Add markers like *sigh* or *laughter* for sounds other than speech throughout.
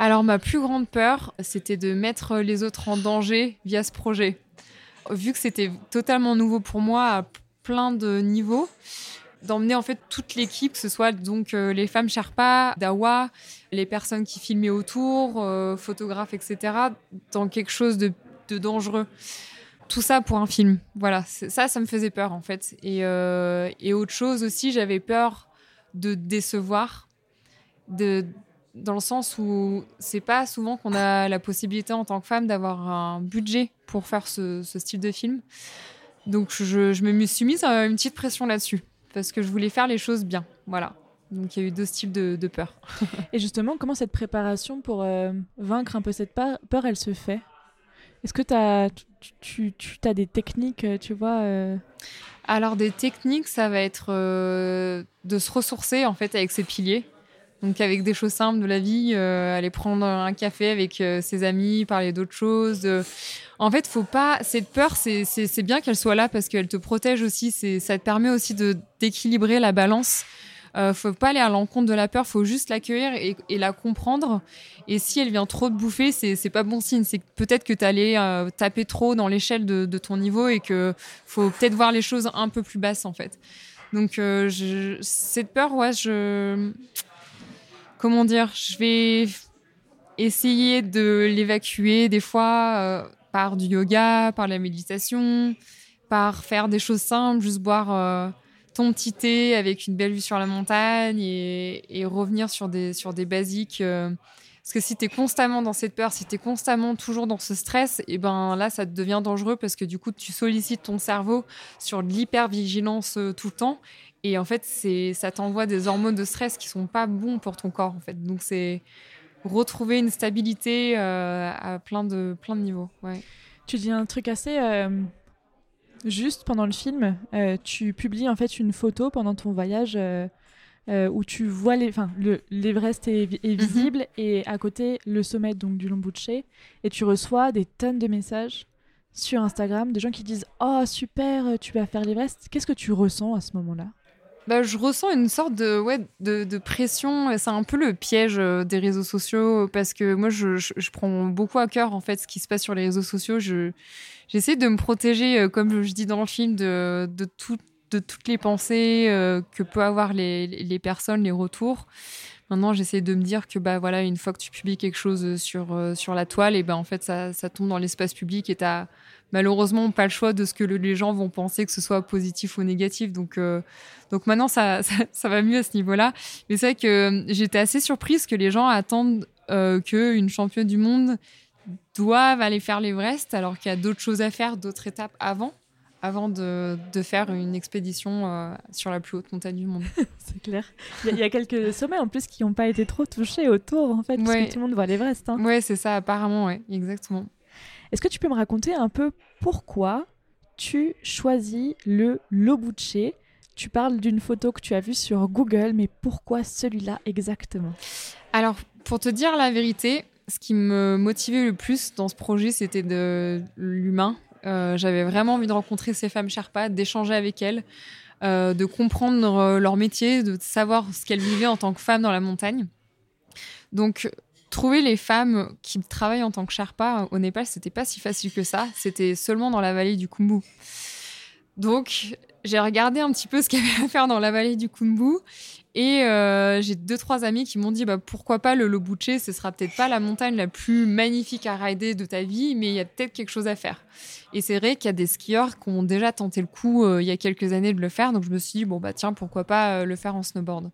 Alors ma plus grande peur, c'était de mettre les autres en danger via ce projet. Vu que c'était totalement nouveau pour moi à plein de niveaux, d'emmener en fait toute l'équipe, que ce soit donc euh, les femmes Sherpa, Dawa, les personnes qui filmaient autour, euh, photographes, etc., dans quelque chose de, dangereux. Tout ça pour un film. Voilà, ça, ça me faisait peur en fait. Et, euh, et autre chose aussi, j'avais peur de décevoir, de, dans le sens où c'est pas souvent qu'on a la possibilité en tant que femme d'avoir un budget pour faire ce, style de film. Donc je, je me suis mise une petite pression là-dessus parce que je voulais faire les choses bien. Voilà. Donc il y a eu deux styles de, peur. *laughs* Et justement, comment cette préparation pour euh, vaincre un peu cette peur, elle se fait? Est-ce que as, tu, tu, as des techniques, euh, tu vois euh? Alors des techniques, ça va être de se ressourcer en fait avec ses piliers. Donc avec des choses simples de la vie, aller prendre un café avec ses amis, parler d'autres choses. En fait, faut pas. Cette peur, c'est bien qu'elle soit là parce qu'elle te protège aussi. Ça te permet aussi de d'équilibrer la balance. Euh, faut pas aller à l'encontre de la peur, faut juste l'accueillir et, la comprendre. Et si elle vient trop te bouffer, c'est pas bon signe. C'est peut-être que tu allé euh, taper trop dans l'échelle de, ton niveau et que faut peut-être voir les choses un peu plus basses en fait. Donc euh, cette peur, ouais, je comment dire, je vais essayer de l'évacuer des fois euh, par du yoga, par la méditation, par faire des choses simples, juste boire euh, ton petit thé avec une belle vue sur la montagne et, revenir sur des, basiques. Euh. Parce que si tu es constamment dans cette peur, si tu es constamment toujours dans ce stress, et eh ben là, ça devient dangereux parce que du coup, tu sollicites ton cerveau sur de l'hypervigilance euh, tout le temps. Et en fait, c'est ça t'envoie des hormones de stress qui sont pas bons pour ton corps. En fait. Donc, c'est retrouver une stabilité euh, à plein de, plein de niveaux. Tu dis un truc assez euh, juste pendant le film. Tu publies en fait une photo pendant ton voyage où tu vois les, enfin, l'Everest est, est, mhm. visible et à côté le sommet donc du Lombuche et tu reçois des tonnes de messages sur Instagram de gens qui disent oh super tu vas faire l'Everest. Qu'est-ce que tu ressens à ce moment-là? Bah, je ressens une sorte de, ouais, de, de pression. C'est un peu le piège euh, des réseaux sociaux parce que moi, je, je, prends beaucoup à cœur en fait ce qui se passe sur les réseaux sociaux. Je, j'essaie de me protéger, euh, comme je dis dans le film, de, de, tout, de toutes les pensées euh, que peuvent avoir les, les personnes, les retours. Maintenant, j'essaie de me dire que bah voilà, une fois que tu publies quelque chose sur sur la toile, et ben en fait ça, ça tombe dans l'espace public et t'as malheureusement pas le choix de ce que les gens vont penser, que ce soit positif ou négatif. Donc, euh, donc maintenant, *laughs* ça, ça, va mieux à ce niveau-là. Mais c'est vrai que euh, j'étais assez surprise que les gens attendent euh, qu'une championne du monde doive aller faire l'Everest, alors qu'il y a d'autres choses à faire, d'autres étapes avant avant de, de, faire une expédition euh, sur la plus haute montagne du monde. *laughs* c'est clair. Il y, a quelques *laughs* sommets en plus qui n'ont pas été trop touchés autour, en fait, parce que tout le monde voit l'Everest. Hein. Oui, c'est ça, apparemment, ouais, exactement. Est-ce que tu peux me raconter un peu pourquoi tu choisis le Lobuche Tu parles d'une photo que tu as vue sur Google, mais pourquoi celui-là exactement? Alors, pour te dire la vérité, ce qui me motivait le plus dans ce projet, c'était de l'humain. Euh, j'avais vraiment envie de rencontrer ces femmes Sherpa, d'échanger avec elles, euh, de comprendre leur métier, de savoir ce qu'elles vivaient en tant que femmes dans la montagne. Donc, trouver les femmes qui travaillent en tant que Sherpa au Népal, c'était pas si facile que ça. C'était seulement dans la vallée du Kumbu. Donc, j'ai regardé un petit peu ce qu'il y avait à faire dans la vallée du Kumbu. Et euh, j'ai deux, trois amis qui m'ont dit bah, pourquoi pas le Lobuche? Ce sera peut-être pas la montagne la plus magnifique à rider de ta vie, mais il y a peut-être quelque chose à faire. Et c'est vrai qu'il y a des skieurs qui ont déjà tenté le coup euh, il y a quelques années de le faire. Donc je me suis dit bon, bah tiens, pourquoi pas euh, le faire en snowboard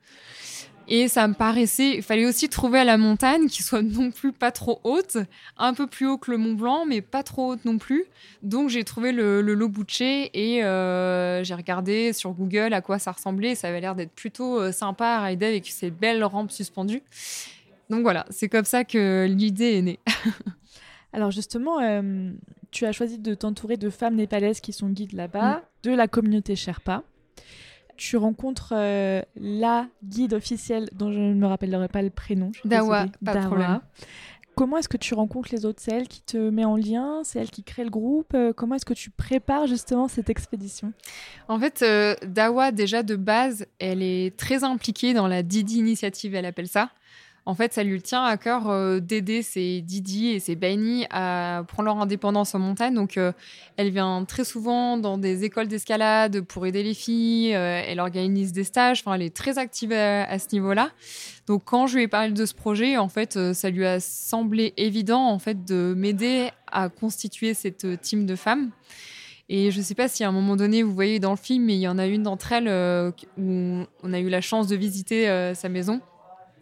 et ça me paraissait, il fallait aussi trouver à la montagne qui soit non plus pas trop haute, un peu plus haut que le Mont Blanc, mais pas trop haute non plus. Donc j'ai trouvé le, le Lobuche et euh, j'ai regardé sur Google à quoi ça ressemblait. Ça avait l'air d'être plutôt euh, sympa à rider avec ces belles rampes suspendues. Donc voilà, c'est comme ça que l'idée est née. *laughs* Alors justement, euh, tu as choisi de t'entourer de femmes népalaises qui sont guides là-bas, mm. de la communauté Sherpa tu rencontres euh, la guide officielle dont je ne me rappellerai pas le prénom. Dawa, pas de problème. Comment est-ce que tu rencontres les autres? C'est elle qui te met en lien? C'est elle qui crée le groupe? Euh, Comment est-ce que tu prépares justement cette expédition? En fait, euh, Dawa, déjà de base, elle est très impliquée dans la Didi Initiative, elle appelle ça. En fait, ça lui tient à cœur euh, d'aider ses Didi et ses Baini à prendre leur indépendance en montagne. Donc, euh, elle vient très souvent dans des écoles d'escalade pour aider les filles. Euh, elle organise des stages. Enfin, elle est très active à, ce niveau-là. Donc, quand je lui ai parlé de ce projet, en fait, ça lui a semblé évident, en fait, de m'aider à constituer cette team de femmes. Et je ne sais pas si à un moment donné, vous voyez dans le film, mais il y en a une d'entre elles où on a eu la chance de visiter sa maison.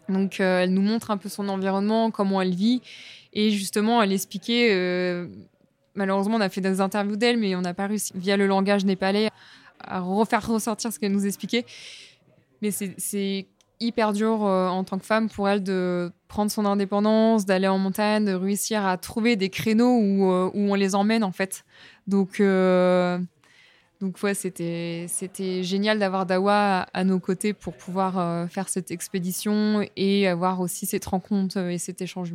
Donc, euh, elle nous montre un peu son environnement, comment elle vit. Et justement, elle expliquait. Euh, malheureusement, on a fait des interviews d'elle, mais on n'a pas réussi, via le langage népalais, à refaire ressortir ce qu'elle nous expliquait. Mais c'est hyper dur euh, en tant que femme pour elle de prendre son indépendance, d'aller en montagne, de réussir à trouver des créneaux où, où on les emmène, en fait. Donc. Donc ouais, c'était génial d'avoir Dawa à, nos côtés pour pouvoir euh, faire cette expédition et avoir aussi cette rencontre et cet échange